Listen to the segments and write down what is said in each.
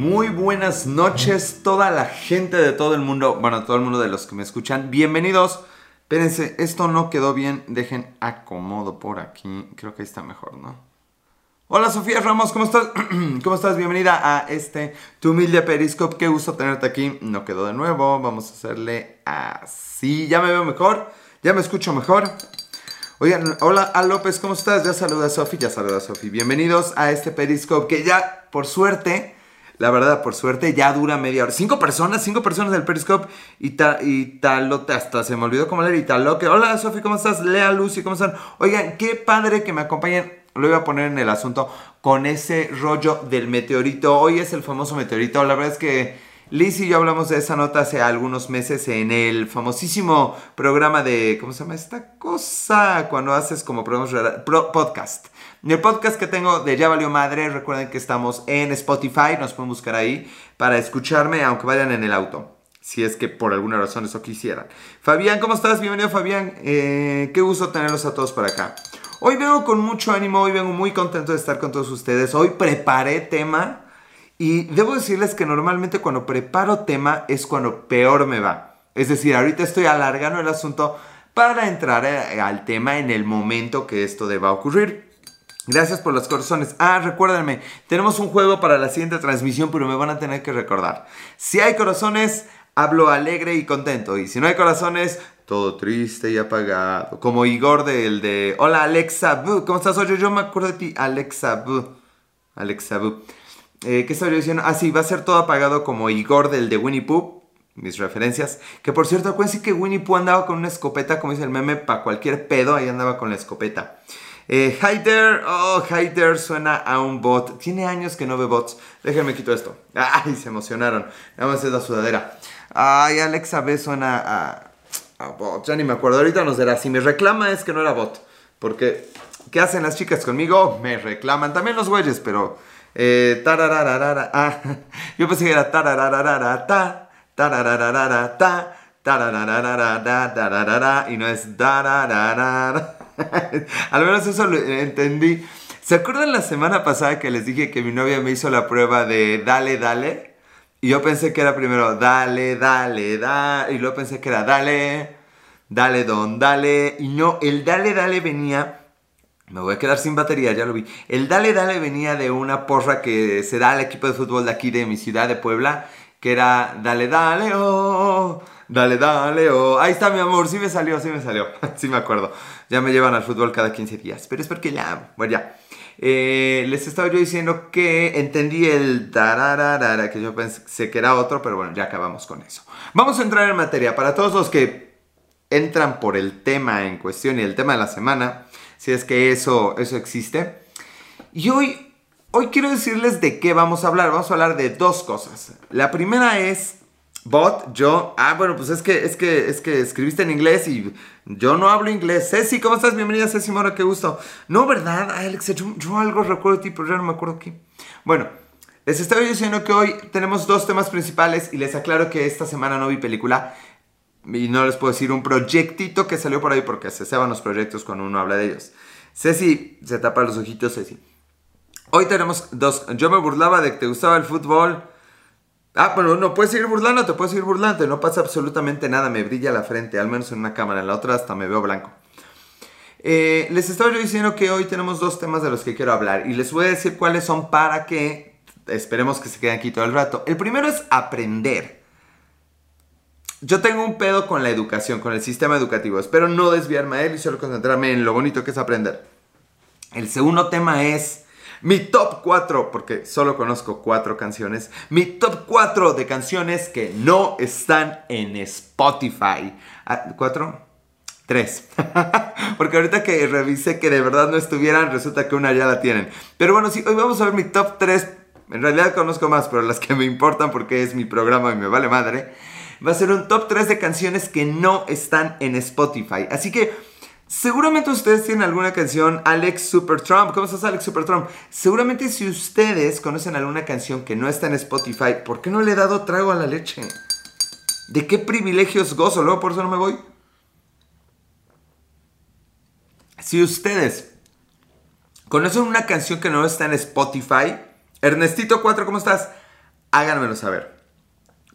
Muy buenas noches, toda la gente de todo el mundo, bueno, todo el mundo de los que me escuchan. Bienvenidos. Espérense, esto no quedó bien. Dejen acomodo por aquí. Creo que ahí está mejor, ¿no? Hola Sofía Ramos, ¿cómo estás? ¿Cómo estás? Bienvenida a este tu humilde Periscope. Qué gusto tenerte aquí. No quedó de nuevo. Vamos a hacerle así. Ya me veo mejor. Ya me escucho mejor. Oigan, hola a López, ¿cómo estás? Ya saluda a Sofi, ya saluda a Sofi. Bienvenidos a este Periscope que ya, por suerte, la verdad, por suerte, ya dura media hora. Cinco personas, cinco personas del Periscope. Y, ta, y talote, hasta se me olvidó cómo leer. Y taloque. Hola Sofi, ¿cómo estás? Lea Lucy, ¿cómo están? Oigan, qué padre que me acompañen. Lo iba a poner en el asunto con ese rollo del meteorito. Hoy es el famoso meteorito. La verdad es que Liz y yo hablamos de esa nota hace algunos meses en el famosísimo programa de, ¿cómo se llama esta cosa? Cuando haces como programas, podcast. El podcast que tengo de Ya Valió Madre, recuerden que estamos en Spotify, nos pueden buscar ahí para escucharme aunque vayan en el auto. Si es que por alguna razón eso quisieran. Fabián, ¿cómo estás? Bienvenido Fabián. Eh, qué gusto tenerlos a todos por acá. Hoy vengo con mucho ánimo, hoy vengo muy contento de estar con todos ustedes. Hoy preparé tema y debo decirles que normalmente cuando preparo tema es cuando peor me va. Es decir, ahorita estoy alargando el asunto para entrar eh, al tema en el momento que esto deba ocurrir. Gracias por los corazones. Ah, recuérdenme, tenemos un juego para la siguiente transmisión, pero me van a tener que recordar. Si hay corazones, hablo alegre y contento. Y si no hay corazones, todo triste y apagado. Como Igor del de... Hola Alexa ¿cómo estás? Oye, yo me acuerdo de ti, Alexa Alexa Bu. Eh, ¿Qué estaba yo diciendo? Ah, sí, va a ser todo apagado como Igor del de Winnie Pooh. Mis referencias. Que por cierto, acuérdense que Winnie Pooh andaba con una escopeta, como dice el meme, para cualquier pedo, ahí andaba con la escopeta. Eh, oh, Hyder suena a un bot. Tiene años que no ve bots. Déjenme quito esto. Ay, se emocionaron. Nada más es la sudadera. Ay, Alexa B suena a, a bot. Ya ni me acuerdo. Ahorita nos dirá. Si me reclama es que no era bot. Porque, ¿qué hacen las chicas conmigo? Me reclaman. También los güeyes, pero eh, ah, yo pensé que era ta, ta, tarararara, y no es dararara. Al menos eso lo entendí. ¿Se acuerdan la semana pasada que les dije que mi novia me hizo la prueba de dale, dale? Y yo pensé que era primero dale, dale, dale. Y luego pensé que era dale, dale, don, dale. Y no, el dale, dale venía me voy a quedar sin batería, ya lo vi. El Dale Dale venía de una porra que se da al equipo de fútbol de aquí de mi ciudad de Puebla, que era Dale Dale, oh, Dale Dale, oh. Ahí está mi amor, sí me salió, sí me salió. sí me acuerdo. Ya me llevan al fútbol cada 15 días, pero es porque la amo. Ya. Eh, les estaba yo diciendo que entendí el tararara, que yo pensé que era otro, pero bueno, ya acabamos con eso. Vamos a entrar en materia. Para todos los que entran por el tema en cuestión y el tema de la semana, si es que eso, eso existe. Y hoy, hoy quiero decirles de qué vamos a hablar. Vamos a hablar de dos cosas. La primera es bot, yo, ah, bueno, pues es que, es que, es que escribiste en inglés y yo no hablo inglés. Ceci, ¿cómo estás? Bienvenida, Ceci Mora, qué gusto. No, ¿verdad? Alex, yo, yo algo recuerdo de ti, pero ya no me acuerdo qué. Bueno, les estaba diciendo que hoy tenemos dos temas principales y les aclaro que esta semana no vi película y no les puedo decir un proyectito que salió por ahí porque se ceban los proyectos cuando uno habla de ellos. Ceci, se tapa los ojitos, Ceci. Hoy tenemos dos. Yo me burlaba de que te gustaba el fútbol. Ah, bueno, no puedes seguir burlando, te puedes seguir burlando. No pasa absolutamente nada, me brilla la frente, al menos en una cámara, en la otra hasta me veo blanco. Eh, les estaba yo diciendo que hoy tenemos dos temas de los que quiero hablar y les voy a decir cuáles son para que esperemos que se queden aquí todo el rato. El primero es aprender. Yo tengo un pedo con la educación, con el sistema educativo. Espero no desviarme a él y solo concentrarme en lo bonito que es aprender. El segundo tema es mi top 4, porque solo conozco 4 canciones. Mi top 4 de canciones que no están en Spotify. ¿4? Ah, 3. porque ahorita que revisé que de verdad no estuvieran, resulta que una ya la tienen. Pero bueno, sí, hoy vamos a ver mi top 3. En realidad conozco más, pero las que me importan porque es mi programa y me vale madre va a ser un top 3 de canciones que no están en Spotify. Así que seguramente ustedes tienen alguna canción, Alex Super Trump. ¿Cómo estás, Alex Super Trump? Seguramente si ustedes conocen alguna canción que no está en Spotify, ¿por qué no le he dado trago a la leche? ¿De qué privilegios gozo? Luego por eso no me voy. Si ustedes conocen una canción que no está en Spotify, Ernestito 4, ¿cómo estás? háganmelo saber.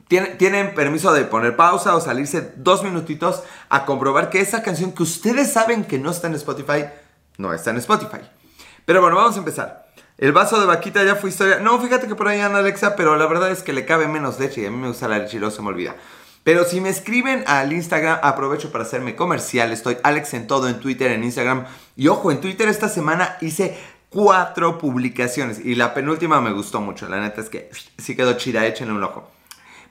Tienen, permiso de poner pausa o salirse dos minutitos a comprobar que esa canción que ustedes saben que no está en Spotify, no está en Spotify. Pero bueno, vamos a empezar. El vaso de vaquita ya fue historia. No, fíjate que por ahí anda Alexa, pero la verdad es que le cabe menos leche y a mí me gusta la leche y luego se me olvida. Pero si me escriben al Instagram, aprovecho para hacerme comercial. Estoy Alex en todo, en Twitter, en Instagram. Y ojo, en Twitter esta semana hice cuatro publicaciones. Y la penúltima me gustó mucho. La neta es que sí quedó chida, échenle un ojo.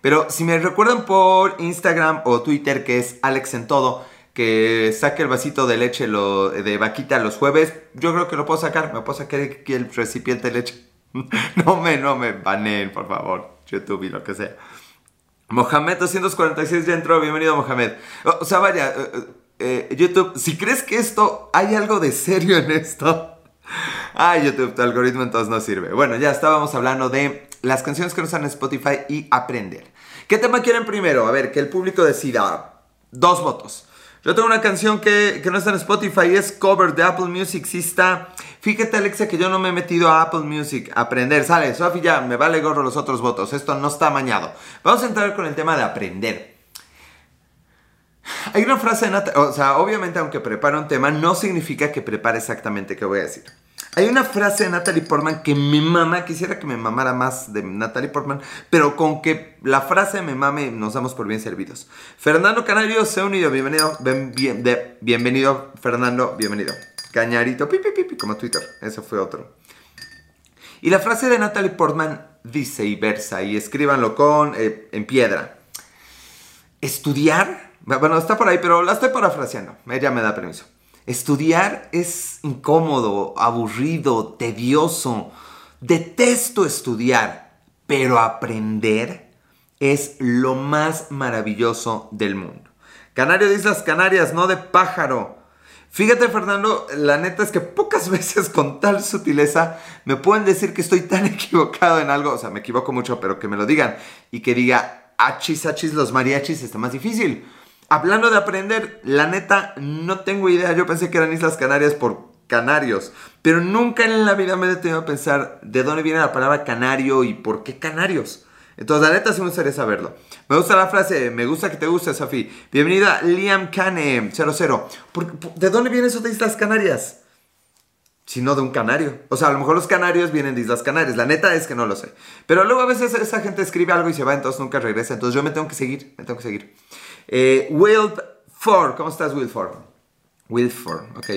Pero si me recuerdan por Instagram o Twitter, que es Alex en todo, que saque el vasito de leche de vaquita los jueves, yo creo que lo puedo sacar. Me puedo sacar aquí el recipiente de leche. no me, no me baneen, por favor. YouTube y lo que sea. Mohamed 246 ya entró. Bienvenido, Mohamed. O, sea, vaya, eh, eh, YouTube, si crees que esto, hay algo de serio en esto. Ay, YouTube, tu algoritmo entonces no sirve. Bueno, ya estábamos hablando de las canciones que en Spotify y aprender. ¿Qué tema quieren primero? A ver, que el público decida. Dos votos. Yo tengo una canción que, no está en Spotify, es cover de Apple Music, sí está. Fíjate Alexa que yo no me he metido a Apple Music a aprender. Sale, Sofi ya, me vale gorro los otros votos, esto no está mañado. Vamos a entrar con el tema de aprender. Hay una frase, de o sea, obviamente aunque prepare un tema, no significa que prepare exactamente qué voy a decir. Hay una frase de Natalie Portman que me mama, quisiera que me mamara más de Natalie Portman, pero con que la frase me mame nos damos por bien servidos. Fernando Canario se ha unido, bienvenido, bienvenido Fernando, bienvenido. Cañarito, pipi, pipi, como Twitter, ese fue otro. Y la frase de Natalie Portman dice y versa, y escríbanlo con, eh, en piedra. Estudiar, bueno, está por ahí, pero la estoy parafraseando, ella me da permiso. Estudiar es incómodo, aburrido, tedioso. Detesto estudiar, pero aprender es lo más maravilloso del mundo. Canario de Islas Canarias, no de pájaro. Fíjate Fernando, la neta es que pocas veces con tal sutileza me pueden decir que estoy tan equivocado en algo, o sea, me equivoco mucho, pero que me lo digan y que diga, achis, achis, los mariachis está más difícil. Hablando de aprender, la neta, no tengo idea. Yo pensé que eran Islas Canarias por canarios, pero nunca en la vida me he detenido a pensar de dónde viene la palabra canario y por qué canarios. Entonces, la neta, sí me gustaría saberlo. Me gusta la frase, me gusta que te guste, Sofi. Bienvenida, Liam Cane 00. ¿De dónde viene eso de Islas Canarias? Sino de un canario. O sea, a lo mejor los canarios vienen de Islas Canarias. La neta es que no lo sé. Pero luego a veces esa gente escribe algo y se va, entonces nunca regresa. Entonces yo me tengo que seguir, me tengo que seguir. Eh, Ford, ¿cómo estás, Wilford? Wilford, ok.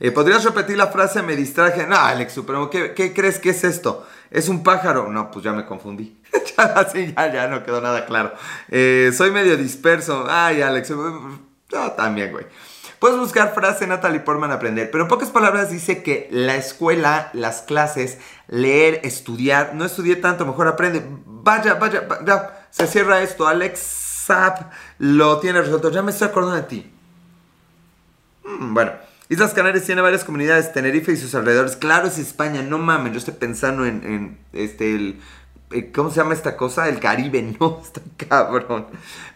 Eh, ¿Podrías repetir la frase? Me distraje. No, Alex Supremo, ¿qué, ¿qué, crees que es esto? ¿Es un pájaro? No, pues ya me confundí. Ya, ya no quedó nada claro. Eh, soy medio disperso. Ay, Alex. No, también, güey. Puedes buscar frase Natalie Portman aprender, pero en pocas palabras dice que la escuela, las clases, leer, estudiar, no estudié tanto, mejor aprende. Vaya, vaya, vaya. Se cierra esto, Alex SAP lo tiene resuelto. Ya me estoy acordando de ti. Mm, bueno, Islas Canarias tiene varias comunidades, Tenerife y sus alrededores. Claro, es España, no mames. Yo estoy pensando en, este, el, eh, ¿cómo se llama esta cosa? El Caribe, no, está cabrón.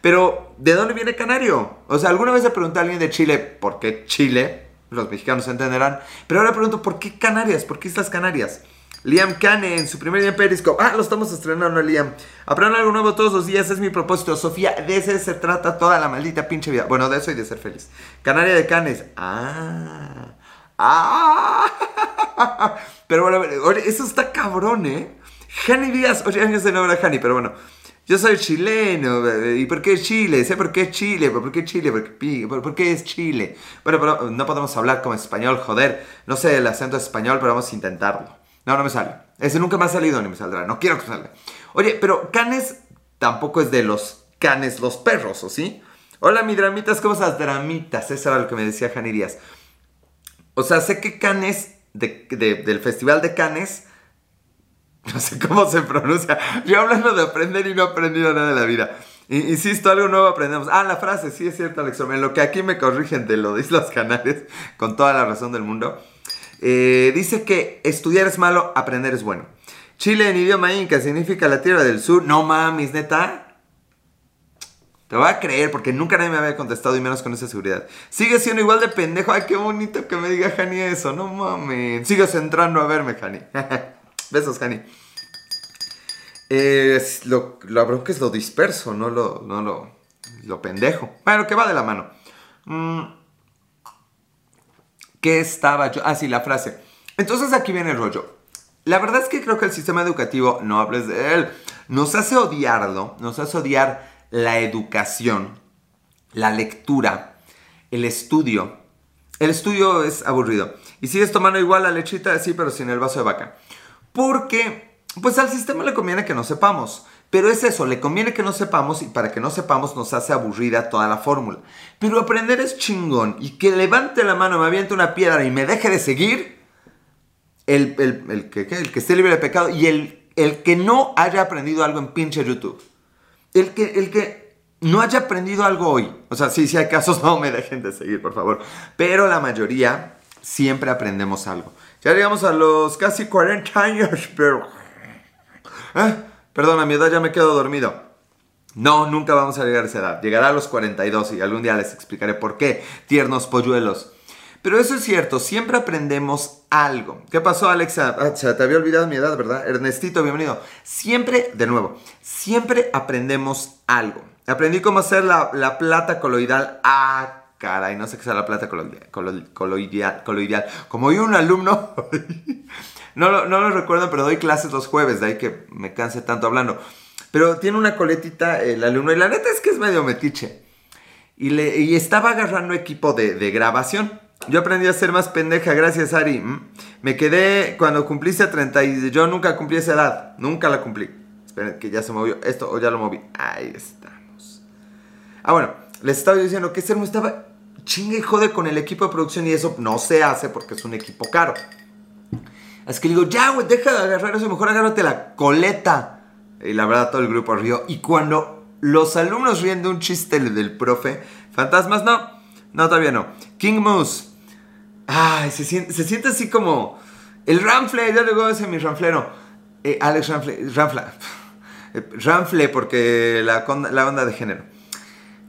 Pero, ¿de dónde viene Canario? O sea, alguna vez le pregunté a alguien de Chile, ¿por qué Chile? Los mexicanos entenderán. Pero ahora pregunto, ¿por qué Canarias? ¿Por qué Islas Canarias? Liam Kane en su primer día en Periscope. Ah, lo estamos estrenando, Liam. Aprender algo nuevo todos los días es mi propósito. Sofía, de ese se trata toda la maldita pinche vida. Bueno, de eso y de ser feliz. Canaria de Canes. Ah. Ah. Pero bueno, eso está cabrón, ¿eh? Jani Díaz, oye, años de nuevo Jani, pero bueno. Yo soy chileno, ¿y por qué Chile? Sé por qué Chile, ¿por qué Chile? ¿Por qué, es Chile? Bueno, pero no podemos hablar como español, joder. No sé el acento español, pero vamos a intentarlo. No, no me sale. Ese nunca me ha salido ni me saldrá. No quiero que salga. Oye, pero Canes tampoco es de los canes, los perros, ¿o sí? Hola, mi dramitas, ¿cómo estás? Dramitas, eso era lo que me decía Jani Díaz. O sea, sé que Canes, del Festival de Canes, no sé cómo se pronuncia. Yo hablando de aprender y no he aprendido nada de la vida. Insisto, algo nuevo aprendemos. Ah, la frase, sí es cierto, Alex. Lo que aquí me corrigen de lo de Islas Canarias, con toda la razón del mundo. Eh, dice que estudiar es malo, aprender es bueno. Chile en idioma inca significa la tierra del sur. No mames, neta. Te voy a creer porque nunca nadie me había contestado y menos con esa seguridad. Sigue siendo igual de pendejo. Ay, qué bonito que me diga Jani eso. No mames. Sigues entrando a verme, Jani. Besos, Jani. Es lo, la es lo disperso, no lo, no lo, lo pendejo. Bueno, que va de la mano. Mm. ¿Qué estaba yo? Ah, sí, la frase. Entonces aquí viene el rollo. La verdad es que creo que el sistema educativo, no hables de él, nos hace odiarlo, nos hace odiar la educación, la lectura, el estudio. El estudio es aburrido. Y sigues tomando igual la lechita, sí, pero sin el vaso de vaca. Porque, pues al sistema le conviene que no sepamos. Pero es eso, le conviene que no sepamos y para que no sepamos nos hace aburrida toda la fórmula. Pero aprender es chingón y que levante la mano, me aviente una piedra y me deje de seguir, el, el, que, el que esté libre de pecado y el, que no haya aprendido algo en pinche YouTube. El que, el que no haya aprendido algo hoy. O sea, sí, si hay casos, no me dejen de seguir, por favor. Pero la mayoría siempre aprendemos algo. Ya llegamos a los casi 40 años, pero... ¿Eh? Perdón, a mi edad ya me quedo dormido. No, nunca vamos a llegar a esa edad. Llegará a los 42 y algún día les explicaré por qué. Tiernos polluelos. Pero eso es cierto, siempre aprendemos algo. ¿Qué pasó, Alexa? Ah, te había olvidado mi edad, ¿verdad? Ernestito, bienvenido. Siempre, de nuevo, siempre aprendemos algo. Aprendí cómo hacer la, plata coloidal. Ah, caray, no sé qué es la plata coloidal. coloidal, Como yo un alumno No lo, recuerdo, pero doy clases los jueves, de ahí que me canse tanto hablando. Pero tiene una coletita el alumno y la neta es que es medio metiche. Y, le, estaba agarrando equipo de, grabación. Yo aprendí a ser más pendeja, gracias Ari. Mm. Me quedé cuando cumpliste 30 y yo nunca cumplí esa edad. Nunca la cumplí. Esperen, que ya se movió esto o ya lo moví. Ahí estamos. Ah, bueno, les estaba diciendo que me estaba chingue y jode con el equipo de producción y eso no se hace porque es un equipo caro. Así que le digo, ya, güey, deja de agarrar eso, mejor agárrate la coleta. Y la verdad, todo el grupo rió. Y cuando los alumnos ríen de un chiste del profe, fantasmas, no, no, todavía no. King Moose. Ay, se siente, así como. El Ramfle, ya llegó ese mi Ramflero. Eh, Alex Ramfle, Ramfla. Ramfle, porque la, la onda de género.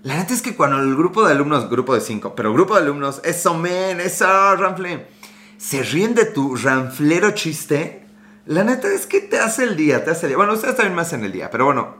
La neta es que cuando el grupo de alumnos, grupo de cinco, pero grupo de alumnos, eso, men, eso, Ramfle se ríen de tu ranflero chiste, la neta es que te hace el día, te hace el día. Bueno, ustedes también me hacen el día, pero bueno,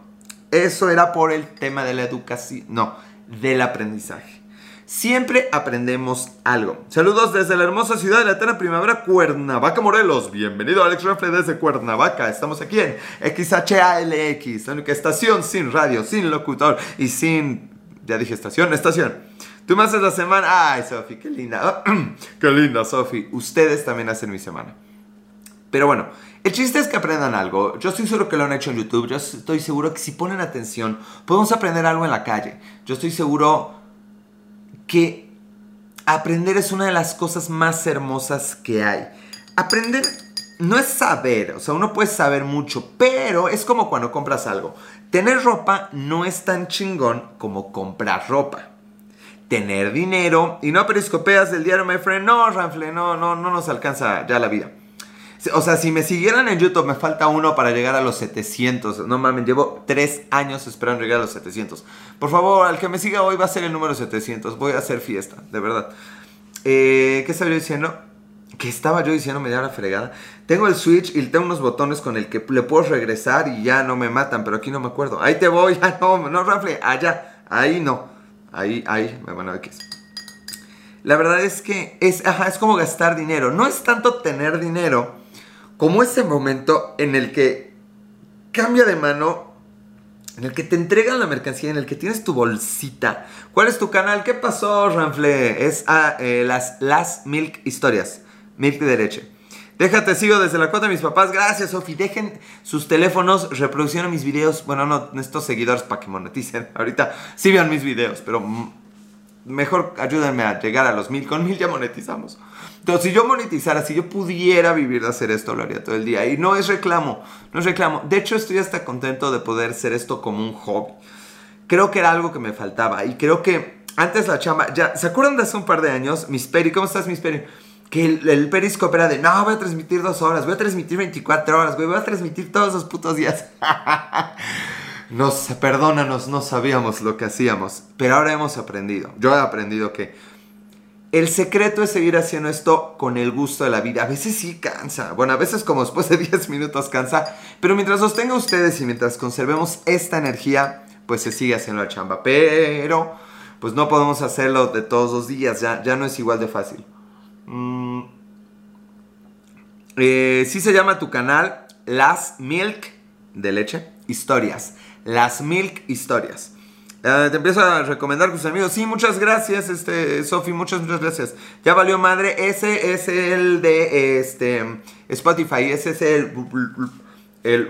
eso era por el tema de la educación, no, del aprendizaje. Siempre aprendemos algo. Saludos desde la hermosa ciudad de la eterna primavera, Cuernavaca, Morelos. Bienvenido Alex Rafle desde Cuernavaca. Estamos aquí en XHALX, la única estación sin radio, sin locutor y sin... Ya dije estación, estación. Tú me haces la semana. Ay, Sofi, qué linda. qué linda, Sofi. Ustedes también hacen mi semana. Pero bueno, el chiste es que aprendan algo. Yo estoy seguro que lo han hecho en YouTube. Yo estoy seguro que si ponen atención, podemos aprender algo en la calle. Yo estoy seguro que aprender es una de las cosas más hermosas que hay. Aprender no es saber, o sea, uno puede saber mucho, pero es como cuando compras algo. Tener ropa no es tan chingón como comprar ropa tener dinero y no periscopeas del diario, my friend. No, Ranfle, no, no, no nos alcanza ya la vida. O sea, si me siguieran en YouTube, me falta uno para llegar a los 700. No mames, llevo tres años esperando llegar a los 700. Por favor, al que me siga hoy va a ser el número 700. Voy a hacer fiesta, de verdad. Eh, ¿Qué estaba yo diciendo? ¿Qué estaba yo diciendo? Me da la fregada. Tengo el Switch y tengo unos botones con el que le puedo regresar y ya no me matan, pero aquí no me acuerdo. Ahí te voy, no, no, Ranfle, allá, ahí no. Ahí, ahí, bueno, X. La verdad es que es, es como gastar dinero. No es tanto tener dinero como ese momento en el que cambia de mano, en el que te entregan la mercancía, en el que tienes tu bolsita. ¿Cuál es tu canal? ¿Qué pasó, Ranfle? Es ah, eh, las, las Milk Historias. Milk de leche. Déjate, sigo desde la cuota de mis papás. Gracias, Sofi. Dejen sus teléfonos, reproducción mis videos. Bueno, no, estos seguidores para que moneticen. Ahorita sí vean mis videos, pero mejor ayúdenme a llegar a los mil. Con mil ya monetizamos. Entonces, si yo monetizara, si yo pudiera vivir de hacer esto, lo haría todo el día. Y no es reclamo, no es reclamo. De hecho, estoy hasta contento de poder hacer esto como un hobby. Creo que era algo que me faltaba. Y creo que antes la chamba, ya, ¿se acuerdan de hace un par de años? Miss Peri, ¿cómo estás, Miss Peri? Que el, el, Periscope era de, no, voy a transmitir dos horas, voy a transmitir 24 horas, güey, voy a transmitir todos los putos días. nos, perdónanos, no sabíamos lo que hacíamos, pero ahora hemos aprendido. Yo he aprendido que el secreto es seguir haciendo esto con el gusto de la vida. A veces sí cansa. Bueno, a veces como después de 10 minutos cansa. Pero mientras los tenga ustedes y mientras conservemos esta energía, pues se sigue haciendo la chamba. Pero, pues no podemos hacerlo de todos los días. Ya, ya no es igual de fácil. Mm. Eh, sí se llama tu canal Las Milk de leche historias. Las Milk historias. Eh, te empiezo a recomendar con tus amigos. Sí, muchas gracias, este, Sofi, muchas, muchas gracias. Ya valió madre. Ese es el de este, Spotify. Ese es el, el,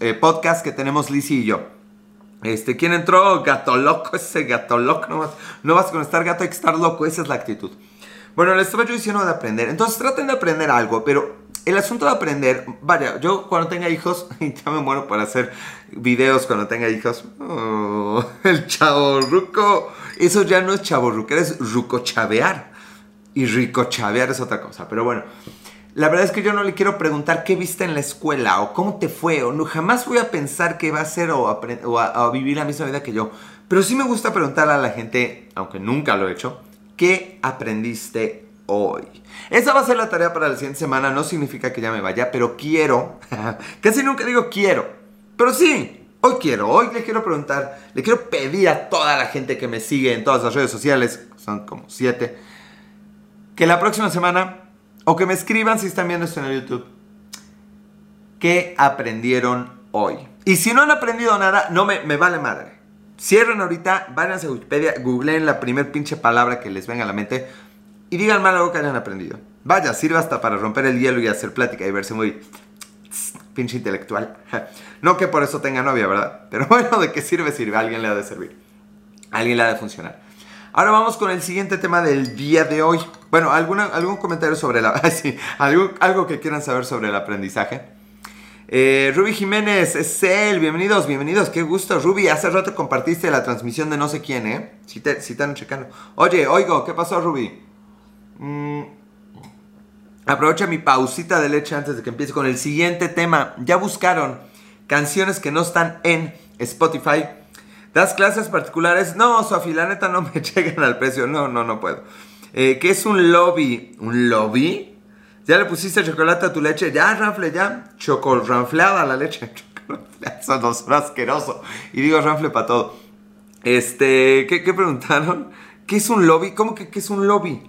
eh, podcast que tenemos Lizzie y yo. Este, ¿quién entró? Gato loco, ese gato loco. No vas, no vas con estar gato, hay que estar loco. Esa es la actitud. Bueno, les estaba yo diciendo de aprender. Entonces traten de aprender algo, pero el asunto de aprender, vaya, yo cuando tenga hijos, ya me muero para hacer videos cuando tenga hijos. Oh, el chavo ruco. Eso ya no es chavo ruco, es ruco chavear. Y rico chavear es otra cosa. Pero bueno, la verdad es que yo no le quiero preguntar qué viste en la escuela o cómo te fue. O no, jamás voy a pensar que va a ser o, a vivir la misma vida que yo. Pero sí me gusta preguntarle a la gente, aunque nunca lo he hecho, ¿qué aprendiste hoy? Esa va a ser la tarea para la siguiente semana. No significa que ya me vaya, pero quiero. Casi nunca digo quiero. Pero sí, hoy quiero. Hoy le quiero preguntar, le quiero pedir a toda la gente que me sigue en todas las redes sociales, son como siete, que la próxima semana, o que me escriban si están viendo esto en el YouTube, ¿qué aprendieron hoy? Y si no han aprendido nada, no me, me vale madre. Cierren ahorita, váyanse a Wikipedia, googleen la primer pinche palabra que les venga a la mente y díganme algo que hayan aprendido. Vaya, sirve hasta para romper el hielo y hacer plática y verse muy pinche intelectual. No que por eso tenga novia, ¿verdad? Pero bueno, ¿de qué sirve? Sirve. A alguien le ha de servir. Alguien le ha de funcionar. Ahora vamos con el siguiente tema del día de hoy. Bueno, ¿alguna, algún comentario sobre la... sí, algo que quieran saber sobre el aprendizaje. Eh, Ruby Jiménez, es él, bienvenidos, bienvenidos, qué gusto. Ruby, hace rato compartiste la transmisión de no sé quién, ¿eh? Si, te, si están checando. Oye, oigo, ¿qué pasó, Ruby? Mm, aprovecha mi pausita de leche antes de que empiece con el siguiente tema. Ya buscaron canciones que no están en Spotify. ¿Das clases particulares? No, Sofi, la neta no me llegan al precio. No, no, no puedo. Eh, ¿Qué es un lobby? ¿Un lobby? ¿Ya le pusiste chocolate a tu leche? Ya, Ranfle, ya. Chocolranfleada la leche. Eso no es asqueroso. Y digo Ranfle para todo. Este, ¿qué, ¿qué, preguntaron? ¿Qué es un lobby? ¿Cómo que qué es un lobby?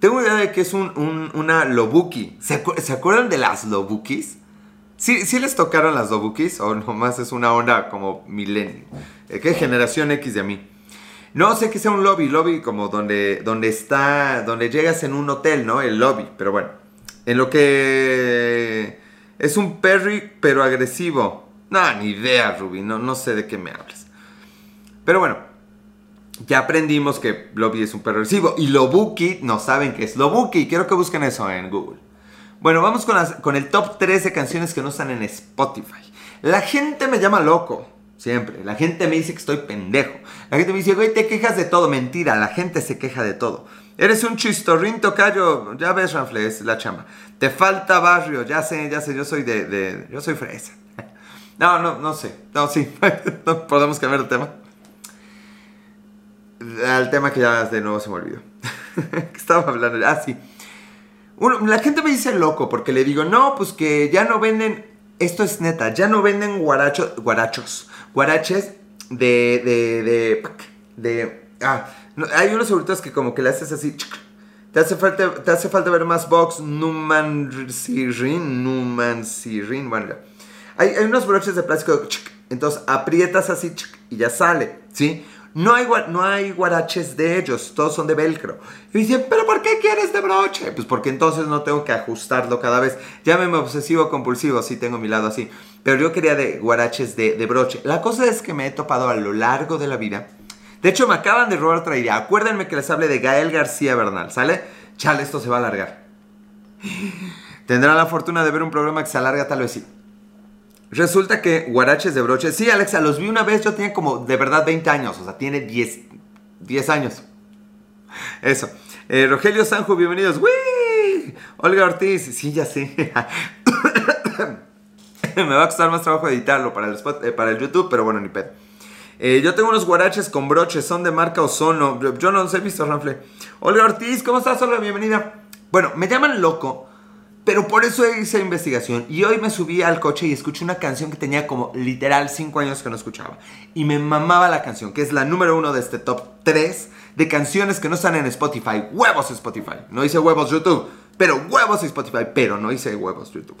Tengo idea de que es un, una lobuki. ¿Se, ¿Se, acuerdan de las lobukis? ¿Sí, ¿Sí, les tocaron las lobukis? ¿O nomás es una onda como milenio? Eh, ¿Qué generación X de mí? No sé que sea un lobby, lobby como donde, donde está, donde llegas en un hotel, ¿no? El lobby, pero bueno. En lo que es un perry, pero agresivo. No, ni idea, Ruby, no, no sé de qué me hablas. Pero bueno, ya aprendimos que lobby es un perro agresivo. Y Lobuki no saben qué es Lobuki. Quiero que busquen eso en Google. Bueno, vamos con, con el top 3 de canciones que no están en Spotify. La gente me llama loco. Siempre. La gente me dice que estoy pendejo. La gente me dice, güey, te quejas de todo. Mentira, la gente se queja de todo. Eres un chistorrín tocayo. Ya ves, Ranfle, es la chamba. Te falta barrio. Ya sé, ya sé, yo soy de... yo soy fresa. No, no, no sé. No, sí. Podemos cambiar de tema al tema que ya de nuevo se me olvidó. Estaba hablando. Ah, sí. la gente me dice loco porque le digo, no, pues que ya no venden. Esto es neta, ya no venden guarachos. Guarachos. Guaraches de. de. de. de ah, hay unos seguritos que como que le haces así. Te hace falta, te hace falta ver más box Numan Sirin. Numan Sirin. Bueno, hay, hay unos broches de plástico. Entonces aprietas así y ya sale. ¿Sí? No hay, no hay guaraches de ellos, todos son de velcro. Y dicen, ¿pero por qué quieres de broche? Pues porque entonces no tengo que ajustarlo cada vez. Llámeme obsesivo compulsivo, sí tengo mi lado así. Pero yo quería de guaraches de, de broche. La cosa es que me he topado a lo largo de la vida. De hecho, me acaban de robar otra idea. Acuérdenme que les hable de Gael García Bernal, ¿sale? Chale, esto se va a alargar. ¿Tendrán la fortuna de ver un programa que se alarga? Tal vez sí. Resulta que guaraches de broche. Sí, Alexa, los vi una vez. Yo tenía como de verdad 20 años. O sea, tiene 10, 10 años. Eso. Eh, Rogelio Sanjo, bienvenidos. ¡Wii! Olga Ortiz. Sí, ya sé. Me va a costar más trabajo editarlo para el, spot, eh, para el YouTube, pero bueno, ni pedo. Eh, yo tengo unos guaraches con broches, son de marca Ozono. Yo, no los he visto, Ranfle. Olga Ortiz, ¿cómo estás? Hola, bienvenida. Bueno, me llaman loco pero por eso hice investigación. Y hoy me subí al coche y escuché una canción que tenía como literal 5 años que no escuchaba. Y me mamaba la canción, que es la número uno de este top 3 de canciones que no están en Spotify. Huevos Spotify. No hice huevos YouTube, pero huevos Spotify. Pero no hice huevos YouTube.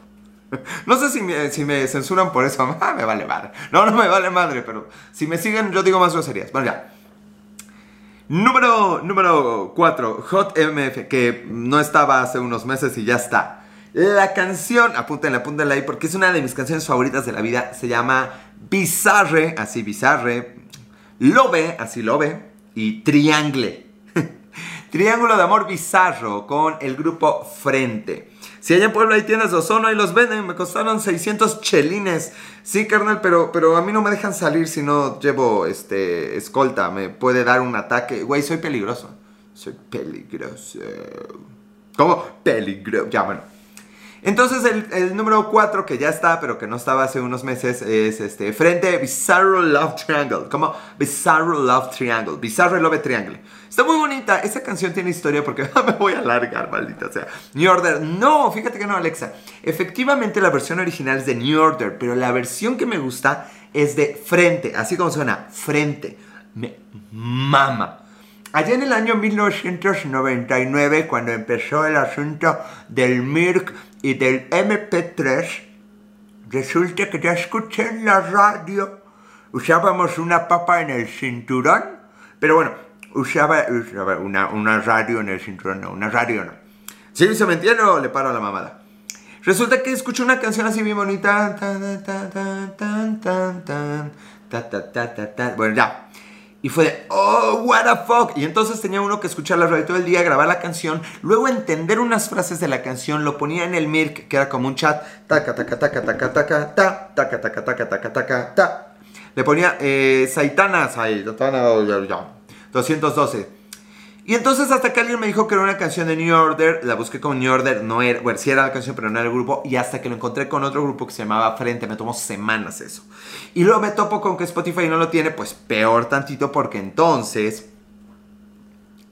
No sé si me, censuran por eso. Ah, me vale madre. No, no me vale madre, pero si me siguen, yo digo más groserías. Bueno, ya. Número, número 4, Hot MF, que no estaba hace unos meses y ya está. La canción, apúntenla, apúntenla ahí porque es una de mis canciones favoritas de la vida. Se llama Bizarre, así Bizarre. Lobe, así Lobe. Y Triangle. Triángulo de amor bizarro con el grupo Frente. Si hay en Puebla hay tiendas de ozono, ahí los venden. Me costaron 600 chelines. Sí, carnal, pero, pero a mí no me dejan salir si no llevo este, escolta. Me puede dar un ataque. Güey, soy peligroso. Soy peligroso. ¿Cómo? Peligroso. Ya, bueno. Entonces el, número 4 que ya está, pero que no estaba hace unos meses, es este, frente Bizarro Love Triangle. Como Bizarro Love Triangle. Bizarro Love Triangle. Está muy bonita. Esta canción tiene historia porque me voy a alargar, maldita sea. New Order. No, fíjate que no, Alexa. Efectivamente la versión original es de New Order, pero la versión que me gusta es de frente. Así como suena, frente. Me mama. Allá en el año 1999, cuando empezó el asunto del MIRC y del MP3, resulta que ya escuché en la radio, usábamos una papa en el cinturón, pero bueno, usaba, una, radio en el cinturón, no, una radio no. ¿Sí se me entiende o le paro la mamada? Resulta que escuché una canción así bien bonita. Bueno, ya. Y fue de, oh, what the fuck. Y entonces tenía uno que escuchar la radio todo el día, grabar la canción, luego entender unas frases de la canción, lo ponía en el MIRC, que era como un chat, taca, taca, taca, taca, taca, ta, taca, taca, taca, taca, taca, ta. Le ponía eh, Saitana, 212. Y entonces hasta que alguien me dijo que era una canción de New Order, la busqué con New Order, no era, bueno, sí era la canción, pero no era el grupo, y hasta que lo encontré con otro grupo que se llamaba Frente, me tomó semanas eso. Y luego me topo con que Spotify no lo tiene, pues peor tantito, porque entonces